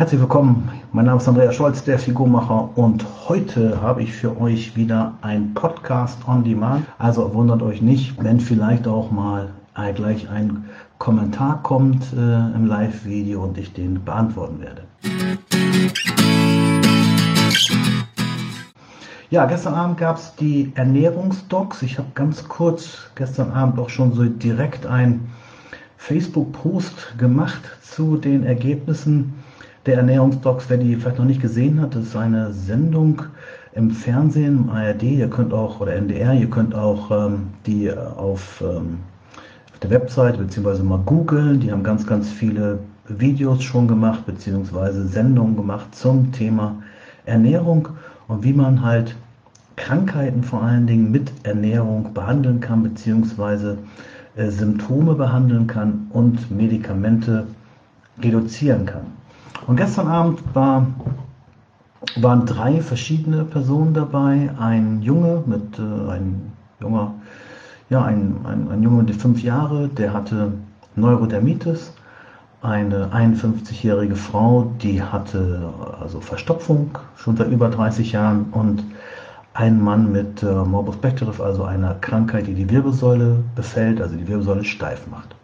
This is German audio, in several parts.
Herzlich willkommen, mein Name ist Andreas Scholz, der Figurmacher und heute habe ich für euch wieder ein Podcast on Demand. Also wundert euch nicht, wenn vielleicht auch mal gleich ein Kommentar kommt äh, im Live-Video und ich den beantworten werde. Ja, gestern Abend gab es die Ernährungsdocs. Ich habe ganz kurz gestern Abend auch schon so direkt ein Facebook-Post gemacht zu den Ergebnissen der Ernährungsdocs, wer die vielleicht noch nicht gesehen hat, ist eine Sendung im Fernsehen, im ARD, ihr könnt auch, oder NDR, ihr könnt auch ähm, die auf, ähm, auf der Website beziehungsweise mal googeln, die haben ganz, ganz viele Videos schon gemacht, beziehungsweise Sendungen gemacht zum Thema Ernährung und wie man halt Krankheiten vor allen Dingen mit Ernährung behandeln kann, beziehungsweise äh, Symptome behandeln kann und Medikamente reduzieren kann. Und gestern Abend war, waren drei verschiedene Personen dabei. Ein Junge mit äh, ein junger, ja, ein, ein, ein Junge mit fünf Jahre, der hatte Neurodermitis. Eine 51-jährige Frau, die hatte also Verstopfung schon seit über 30 Jahren und ein Mann mit äh, Morbus Bechterew, also einer Krankheit, die die Wirbelsäule befällt, also die Wirbelsäule steif macht.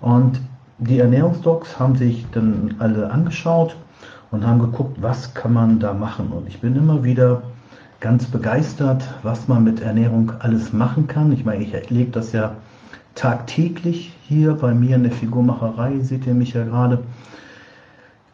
Und die Ernährungsdocs haben sich dann alle angeschaut und haben geguckt, was kann man da machen. Und ich bin immer wieder ganz begeistert, was man mit Ernährung alles machen kann. Ich meine, ich erlebe das ja tagtäglich hier bei mir in der Figurmacherei, seht ihr mich ja gerade.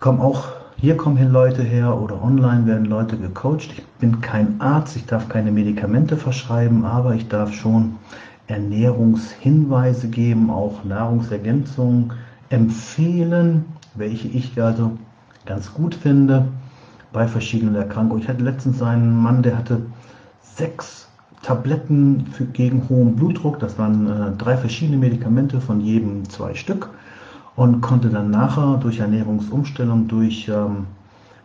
Kommen auch, hier kommen hin Leute her oder online werden Leute gecoacht. Ich bin kein Arzt, ich darf keine Medikamente verschreiben, aber ich darf schon Ernährungshinweise geben, auch Nahrungsergänzungen, empfehlen, welche ich also ganz gut finde bei verschiedenen Erkrankungen. Ich hatte letztens einen Mann, der hatte sechs Tabletten für, gegen hohen Blutdruck. Das waren äh, drei verschiedene Medikamente, von jedem zwei Stück. Und konnte dann nachher durch Ernährungsumstellung, durch, ähm,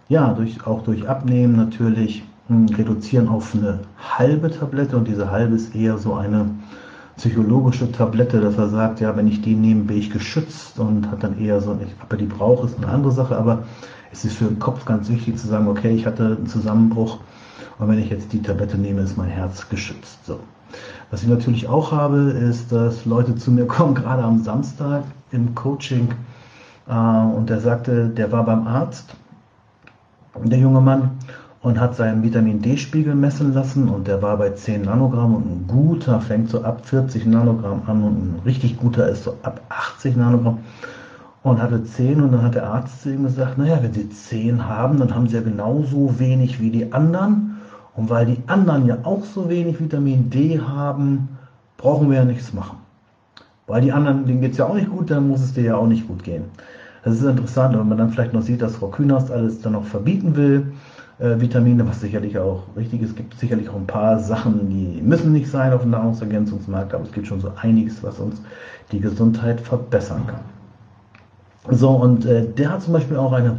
ja, durch, auch durch Abnehmen natürlich mh, hm, reduzieren auf eine halbe Tablette. Und diese halbe ist eher so eine psychologische Tablette, dass er sagt, ja, wenn ich die nehme, bin ich geschützt und hat dann eher so, ich, ob er die braucht, ist eine andere Sache, aber es ist für den Kopf ganz wichtig zu sagen, okay, ich hatte einen Zusammenbruch und wenn ich jetzt die Tablette nehme, ist mein Herz geschützt. So. Was ich natürlich auch habe, ist, dass Leute zu mir kommen, gerade am Samstag im Coaching, äh, und der sagte, der war beim Arzt, der junge Mann, und hat seinen Vitamin D-Spiegel messen lassen und der war bei 10 Nanogramm und ein guter fängt so ab 40 Nanogramm an und ein richtig guter ist so ab 80 Nanogramm und hatte 10 und dann hat der Arzt zu ihm gesagt, naja, wenn Sie 10 haben, dann haben Sie ja genauso wenig wie die anderen und weil die anderen ja auch so wenig Vitamin D haben, brauchen wir ja nichts machen. Weil die anderen, denen geht es ja auch nicht gut, dann muss es dir ja auch nicht gut gehen. Das ist interessant, wenn man dann vielleicht noch sieht, dass Frau Kühners alles dann noch verbieten will äh, Vitamine, was sicherlich auch richtig ist. Es gibt sicherlich auch ein paar Sachen, die müssen nicht sein auf dem Nahrungsergänzungsmarkt, aber es gibt schon so einiges, was uns die Gesundheit verbessern kann. So, und äh, der hat zum Beispiel auch eine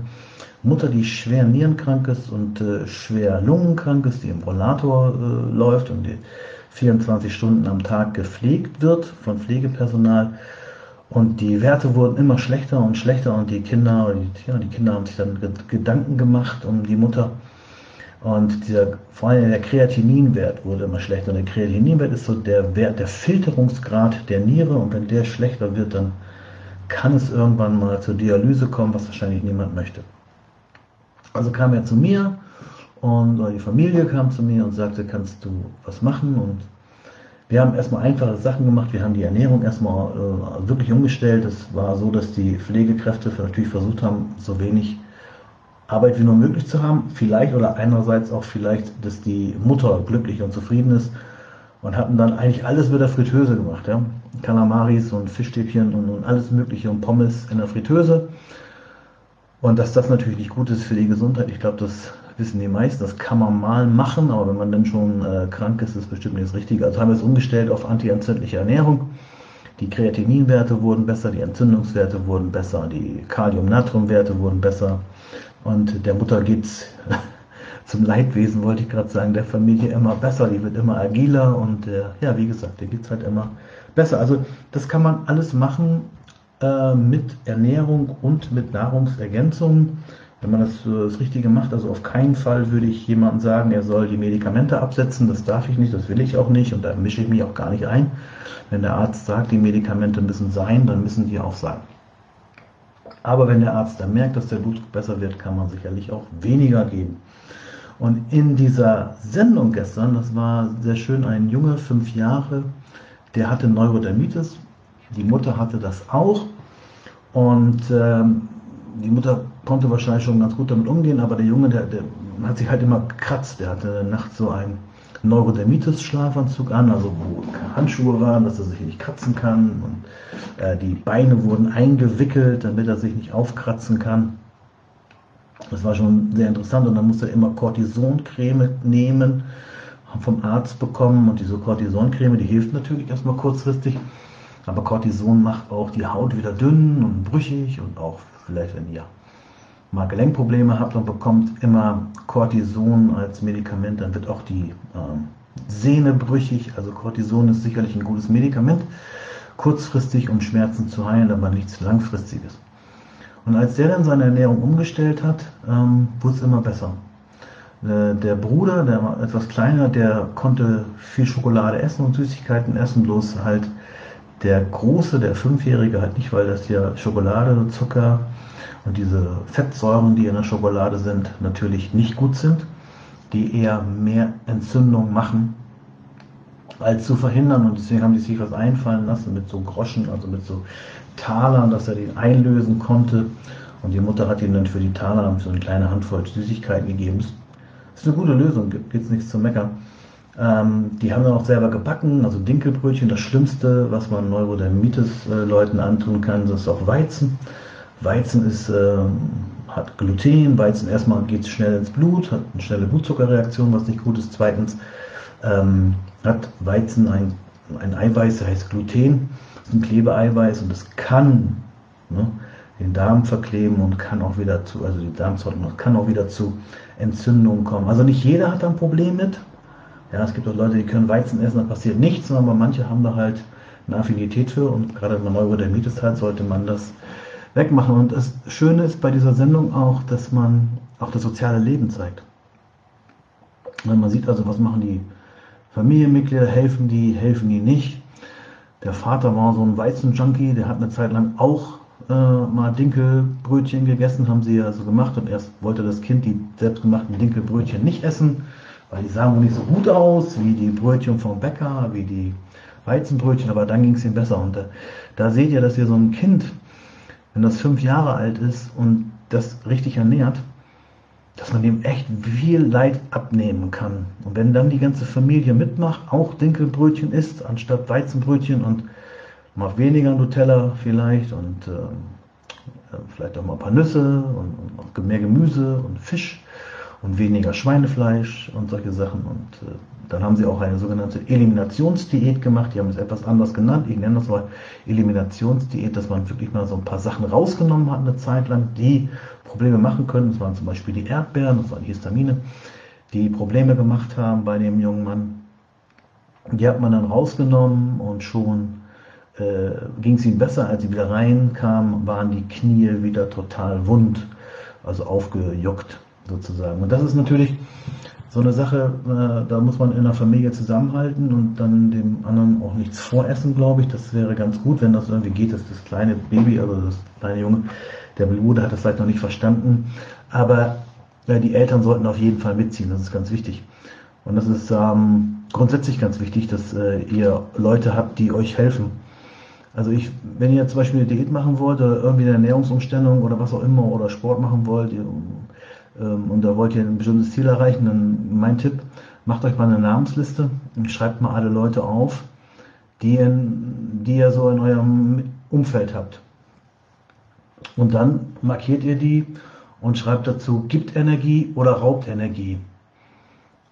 Mutter, die schwer nierenkrank ist und äh, schwer lungenkrank ist, die im Rollator äh, läuft und die 24 Stunden am Tag gepflegt wird von Pflegepersonal. Und die Werte wurden immer schlechter und schlechter und die Kinder, die, ja, die Kinder haben sich dann Gedanken gemacht um die Mutter und dieser, vor allem der Kreatininwert wurde immer schlechter. Und der Kreatininwert ist so der Wert, der Filterungsgrad der Niere. Und wenn der schlechter wird, dann kann es irgendwann mal zur Dialyse kommen, was wahrscheinlich niemand möchte. Also kam er zu mir und die Familie kam zu mir und sagte, kannst du was machen? Und wir haben erstmal einfache Sachen gemacht. Wir haben die Ernährung erstmal äh, wirklich umgestellt. Es war so, dass die Pflegekräfte natürlich versucht haben, so wenig Arbeit wie nur möglich zu haben. Vielleicht oder einerseits auch vielleicht, dass die Mutter glücklich und zufrieden ist und hatten dann eigentlich alles mit der Fritteuse gemacht. Ja? Kalamaris und Fischstäbchen und, und alles Mögliche und Pommes in der Fritteuse. Und dass das natürlich nicht gut ist für die Gesundheit, ich glaube, das wissen die meisten. Das kann man mal machen, aber wenn man dann schon äh, krank ist, ist bestimmt nicht das Richtige. Also haben wir es umgestellt auf antientzündliche Ernährung. Die Kreatininwerte wurden besser, die Entzündungswerte wurden besser, die Kalium-Natrium-Werte wurden besser. Und der Mutter geht es zum Leidwesen, wollte ich gerade sagen, der Familie immer besser. Die wird immer agiler und äh, ja, wie gesagt, der geht es halt immer besser. Also das kann man alles machen äh, mit Ernährung und mit Nahrungsergänzung. wenn man das, das Richtige macht. Also auf keinen Fall würde ich jemandem sagen, er soll die Medikamente absetzen. Das darf ich nicht, das will ich auch nicht und da mische ich mich auch gar nicht ein. Wenn der Arzt sagt, die Medikamente müssen sein, dann müssen die auch sein. Aber wenn der Arzt dann merkt, dass der Blutdruck besser wird, kann man sicherlich auch weniger geben. Und in dieser Sendung gestern, das war sehr schön, ein Junge, fünf Jahre, der hatte Neurodermitis. Die Mutter hatte das auch. Und ähm, die Mutter konnte wahrscheinlich schon ganz gut damit umgehen, aber der Junge, der, der hat sich halt immer gekratzt. Der hatte nachts so einen Neurodermitis-Schlafanzug an, also wo Handschuhe waren, dass er sich nicht kratzen kann. Und äh, die Beine wurden eingewickelt, damit er sich nicht aufkratzen kann. Das war schon sehr interessant und dann musste er immer Cortisoncreme nehmen, vom Arzt bekommen und diese Cortisoncreme, die hilft natürlich erstmal kurzfristig, aber Cortison macht auch die Haut wieder dünn und brüchig und auch vielleicht, wenn ihr mal Gelenkprobleme habt und bekommt immer Cortison als Medikament, dann wird auch die ähm, Sehne brüchig. Also Cortison ist sicherlich ein gutes Medikament, kurzfristig um Schmerzen zu heilen, aber nichts Langfristiges. Und als der dann seine Ernährung umgestellt hat, ähm, wurde es immer besser. Äh, der Bruder, der war etwas kleiner, der konnte viel Schokolade essen und Süßigkeiten essen, bloß halt der Große, der Fünfjährige halt nicht, weil das ja Schokolade Zucker und diese Fettsäuren, die in der Schokolade sind, natürlich nicht gut sind, die eher mehr Entzündung machen, als zu verhindern. Und deswegen haben die sich was einfallen lassen mit so Groschen, also mit so Talern, dass er den einlösen konnte. Und die Mutter hat ihm dann für die Taler so eine kleine Handvoll Süßigkeiten gegeben. Das ist eine gute Lösung, gibt es nichts zu meckern. Ähm, die haben dann auch selber gebacken, also Dinkelbrötchen. Das Schlimmste, was man Neurodermitis-Leuten äh, antun kann, das ist auch Weizen. Weizen ist, äh, hat Gluten, Weizen erstmal geht schnell ins Blut, hat eine schnelle Blutzuckerreaktion, was nicht gut ist. Zweitens ähm, hat Weizen ein, ein Eiweiß, das heißt Gluten, das ist ein Klebeeiweiß und das kann ne, den Darm verkleben und kann auch wieder zu, also die Darmzeit kann auch wieder zu Entzündungen kommen. Also nicht jeder hat da ein Problem mit. Ja, es gibt auch Leute, die können Weizen essen, da passiert nichts, aber manche haben da halt eine Affinität für und gerade wenn man Neurodermitis hat, sollte man das wegmachen. Und das Schöne ist bei dieser Sendung auch, dass man auch das soziale Leben zeigt. Man sieht also, was machen die Familienmitglieder, helfen die, helfen die nicht. Der Vater war so ein Weizenjunkie, der hat eine Zeit lang auch äh, mal Dinkelbrötchen gegessen, haben sie ja so gemacht und erst wollte das Kind die selbstgemachten Dinkelbrötchen nicht essen, weil die sahen wohl nicht so gut aus wie die Brötchen vom Bäcker, wie die Weizenbrötchen, aber dann ging es ihm besser. Und da, da seht ihr, dass ihr so ein Kind wenn das fünf Jahre alt ist und das richtig ernährt, dass man dem echt viel Leid abnehmen kann. Und wenn dann die ganze Familie mitmacht, auch Dinkelbrötchen isst, anstatt Weizenbrötchen und mal weniger Nutella vielleicht und äh, vielleicht auch mal ein paar Nüsse und, und mehr Gemüse und Fisch und weniger Schweinefleisch und solche Sachen. Und äh, dann haben sie auch eine sogenannte Eliminationsdiät gemacht. Die haben es etwas anders genannt. Ich nenne das mal Eliminationsdiät, dass man wirklich mal so ein paar Sachen rausgenommen hat eine Zeit lang, die Probleme machen können. Das waren zum Beispiel die Erdbeeren, das waren Histamine, die Probleme gemacht haben bei dem jungen Mann. Die hat man dann rausgenommen und schon äh, ging es ihm besser. Als sie wieder reinkam, waren die Knie wieder total wund, also aufgejuckt sozusagen. Und das ist natürlich so eine Sache, äh, da muss man in der Familie zusammenhalten und dann dem anderen auch nichts voressen, glaube ich. Das wäre ganz gut, wenn das irgendwie geht, dass das kleine Baby, also das kleine Junge, der Bruder hat das vielleicht noch nicht verstanden. Aber äh, die Eltern sollten auf jeden Fall mitziehen, das ist ganz wichtig. Und das ist ähm, grundsätzlich ganz wichtig, dass äh, ihr Leute habt, die euch helfen. Also ich, wenn ihr zum Beispiel eine Diät machen wollt oder irgendwie eine Ernährungsumstellung oder was auch immer oder Sport machen wollt, ihr, und da wollt ihr ein bestimmtes Ziel erreichen, dann mein Tipp, macht euch mal eine Namensliste und schreibt mal alle Leute auf, die, in, die ihr so in eurem Umfeld habt. Und dann markiert ihr die und schreibt dazu, gibt Energie oder raubt Energie.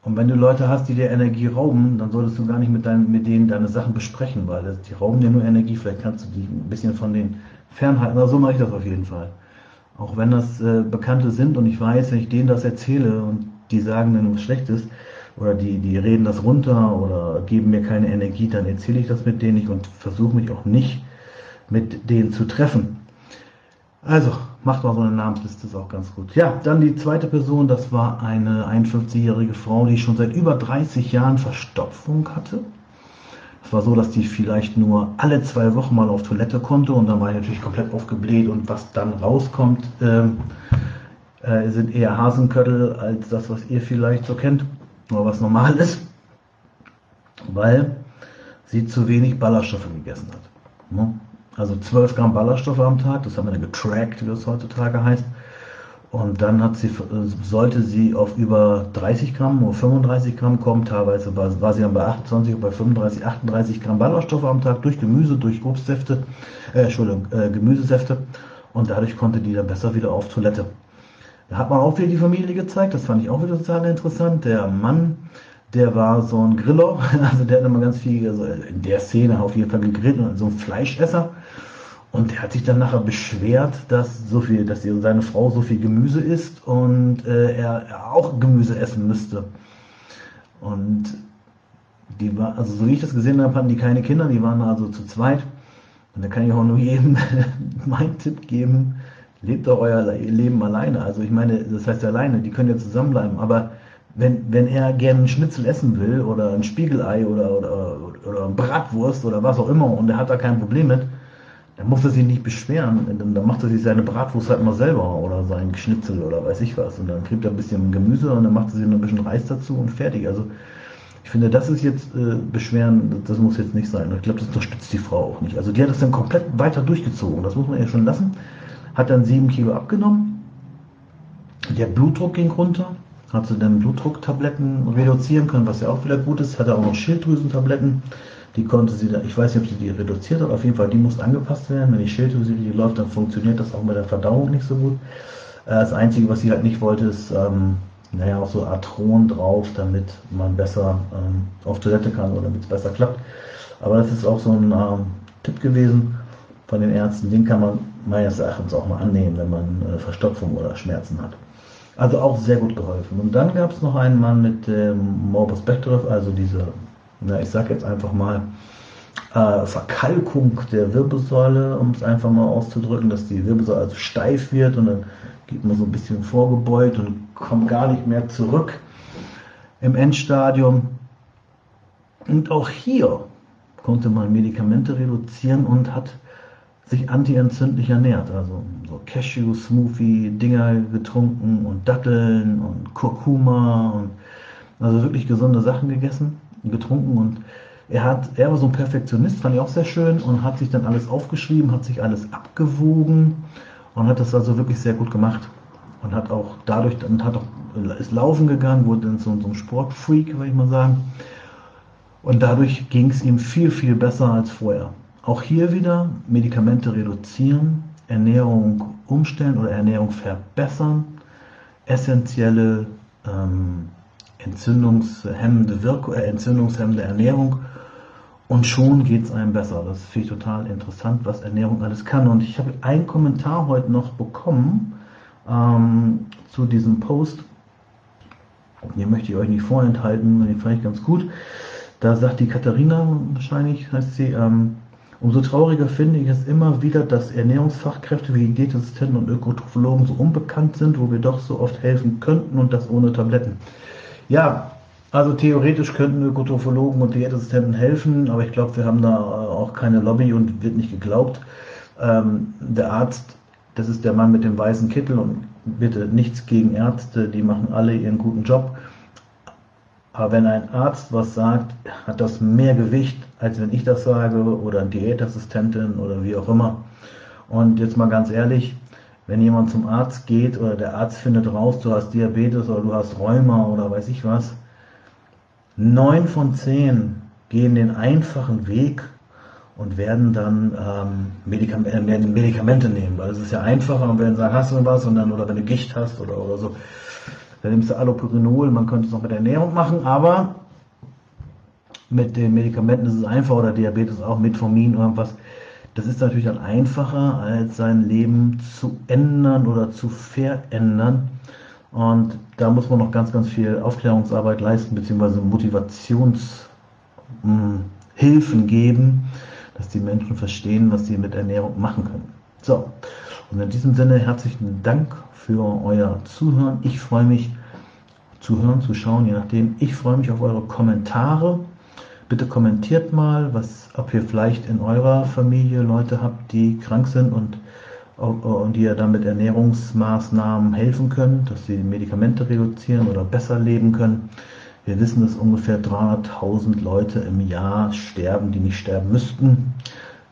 Und wenn du Leute hast, die dir Energie rauben, dann solltest du gar nicht mit, dein, mit denen deine Sachen besprechen, weil das, die rauben dir nur Energie. Vielleicht kannst du die ein bisschen von denen fernhalten. Aber so mache ich das auf jeden Fall. Auch wenn das äh, Bekannte sind und ich weiß, wenn ich denen das erzähle und die sagen dann was Schlechtes oder die, die reden das runter oder geben mir keine Energie, dann erzähle ich das mit denen nicht und versuche mich auch nicht mit denen zu treffen. Also, macht mal so eine Namensliste, ist auch ganz gut. Ja, dann die zweite Person, das war eine 51-jährige Frau, die schon seit über 30 Jahren Verstopfung hatte. Es war so, dass die vielleicht nur alle zwei Wochen mal auf Toilette konnte und dann war die natürlich komplett aufgebläht und was dann rauskommt, äh, äh, sind eher Hasenköttel als das, was ihr vielleicht so kennt, oder was normal ist, weil sie zu wenig Ballaststoffe gegessen hat. Ne? Also 12 Gramm Ballaststoffe am Tag, das haben wir dann getrackt, wie das heutzutage heißt. Und dann hat sie, sollte sie auf über 30 Gramm oder 35 Gramm kommen. Teilweise war, war sie dann bei 28 oder bei 35, 38 Gramm Ballaststoffe am Tag durch Gemüse, durch Obstsäfte, äh, Entschuldigung, äh, Gemüsesäfte. Und dadurch konnte die dann besser wieder auf Toilette. Da hat man auch wieder die Familie gezeigt. Das fand ich auch wieder total interessant. Der Mann, der war so ein Griller. Also der hat immer ganz viel, also in der Szene auf jeden Fall gegrillt und so ein Fleischesser. Und er hat sich dann nachher beschwert, dass so viel, dass seine Frau so viel Gemüse isst und äh, er, er, auch Gemüse essen müsste. Und die war, also so wie ich das gesehen habe, hatten die keine Kinder, die waren also zu zweit. Und da kann ich auch nur jedem meinen Tipp geben, lebt doch euer Leben alleine. Also ich meine, das heißt alleine, die können ja zusammenbleiben, aber wenn, wenn er gerne einen Schnitzel essen will oder ein Spiegelei oder, oder, oder, Bratwurst oder was auch immer und er hat da kein Problem mit, dann muss er sich nicht beschweren. Dann macht er sich seine Bratwurst halt mal selber oder sein Schnitzel oder weiß ich was. Und dann kriegt er ein bisschen Gemüse und dann macht er sich noch ein bisschen Reis dazu und fertig. Also ich finde, das ist jetzt äh, Beschweren, das muss jetzt nicht sein. Ich glaube, das unterstützt die Frau auch nicht. Also die hat das dann komplett weiter durchgezogen. Das muss man ja schon lassen. Hat dann sieben Kilo abgenommen. Der Blutdruck ging runter. Hat sie dann Blutdrucktabletten reduzieren können, was ja auch wieder gut ist. Hatte auch noch Schilddrüsentabletten. Die konnte sie da, ich weiß nicht, ob sie die reduziert hat, auf jeden Fall, die muss angepasst werden. Wenn die Schilddrüse läuft, dann funktioniert das auch mit der Verdauung nicht so gut. Äh, das Einzige, was sie halt nicht wollte, ist, ähm, naja, auch so Arthron drauf, damit man besser ähm, auf Toilette kann oder damit es besser klappt. Aber das ist auch so ein ähm, Tipp gewesen von den Ärzten. Den kann man meines Erachtens auch mal annehmen, wenn man äh, Verstopfung oder Schmerzen hat. Also auch sehr gut geholfen. Und dann gab es noch einen Mann mit dem Morbus Bechterew, also diese na, ich sage jetzt einfach mal, äh, Verkalkung der Wirbelsäule, um es einfach mal auszudrücken, dass die Wirbelsäule also steif wird und dann geht man so ein bisschen vorgebeugt und kommt gar nicht mehr zurück im Endstadium. Und auch hier konnte man Medikamente reduzieren und hat sich antientzündlich ernährt. Also so Cashew-Smoothie-Dinger getrunken und Datteln und Kurkuma und also wirklich gesunde Sachen gegessen getrunken und er hat, er war so ein Perfektionist, fand ich auch sehr schön und hat sich dann alles aufgeschrieben, hat sich alles abgewogen und hat das also wirklich sehr gut gemacht und hat auch dadurch und hat auch ist laufen gegangen, wurde dann so, so ein Sportfreak, würde ich mal sagen. Und dadurch ging es ihm viel, viel besser als vorher. Auch hier wieder Medikamente reduzieren, Ernährung umstellen oder Ernährung verbessern, essentielle ähm, entzündungshemmende, Wirkung, äh, entzündungshemmende Ernährung und schon geht es einem besser. Das finde ich total interessant, was Ernährung alles kann. Und ich habe einen Kommentar heute noch bekommen ähm, zu diesem Post. Den möchte ich euch nicht vorenthalten, den fand ich ganz gut. Da sagt die Katharina, wahrscheinlich heißt sie, ähm, umso trauriger finde ich es immer wieder, dass Ernährungsfachkräfte wie Diätassistenten und Ökotrophologen so unbekannt sind, wo wir doch so oft helfen könnten und das ohne Tabletten. Ja, also theoretisch könnten Ökotrophologen und Diätassistenten helfen, aber ich glaube, wir haben da auch keine Lobby und wird nicht geglaubt. Ähm, der Arzt, das ist der Mann mit dem weißen Kittel und bitte nichts gegen Ärzte, die machen alle ihren guten Job. Aber wenn ein Arzt was sagt, hat das mehr Gewicht, als wenn ich das sage oder ein Diätassistentin oder wie auch immer. Und jetzt mal ganz ehrlich, wenn jemand zum Arzt geht oder der Arzt findet raus, du hast Diabetes oder du hast Rheuma oder weiß ich was, neun von zehn gehen den einfachen Weg und werden dann ähm, Medikam äh, Medikamente nehmen, weil es ist ja einfacher und werden sagen, hast du was? Und dann oder wenn du Gicht hast oder, oder so, dann nimmst du Allopurinol, man könnte es noch mit Ernährung machen, aber mit den Medikamenten ist es einfach oder Diabetes auch, Metformin, irgendwas, das ist natürlich dann einfacher, als sein Leben zu ändern oder zu verändern. Und da muss man noch ganz, ganz viel Aufklärungsarbeit leisten, beziehungsweise Motivationshilfen geben, dass die Menschen verstehen, was sie mit Ernährung machen können. So, Und in diesem Sinne herzlichen Dank für euer Zuhören. Ich freue mich zu hören, zu schauen, je nachdem. Ich freue mich auf eure Kommentare. Bitte kommentiert mal, was, ob ihr vielleicht in eurer Familie Leute habt, die krank sind und, und die ihr dann mit Ernährungsmaßnahmen helfen können, dass sie Medikamente reduzieren oder besser leben können. Wir wissen, dass ungefähr 300.000 Leute im Jahr sterben, die nicht sterben müssten,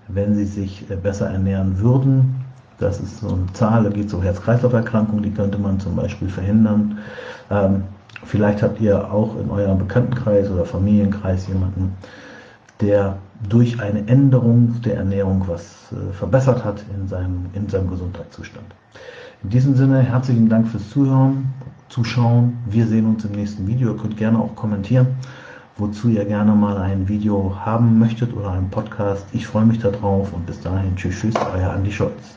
wenn sie sich besser ernähren würden. Das ist so eine Zahl, da geht es um Herz-Kreislauf-Erkrankungen, die könnte man zum Beispiel verhindern. Ähm, vielleicht habt ihr auch in eurem Bekanntenkreis oder Familienkreis jemanden, der durch eine Änderung der Ernährung was äh, verbessert hat in seinem, in seinem Gesundheitszustand. In diesem Sinne herzlichen Dank fürs Zuhören Zuschauen. Wir sehen uns im nächsten Video. Ihr könnt gerne auch kommentieren, wozu ihr gerne mal ein Video haben möchtet oder einen Podcast. Ich freue mich darauf und bis dahin. Tschüss, tschüss, euer Andi Scholz.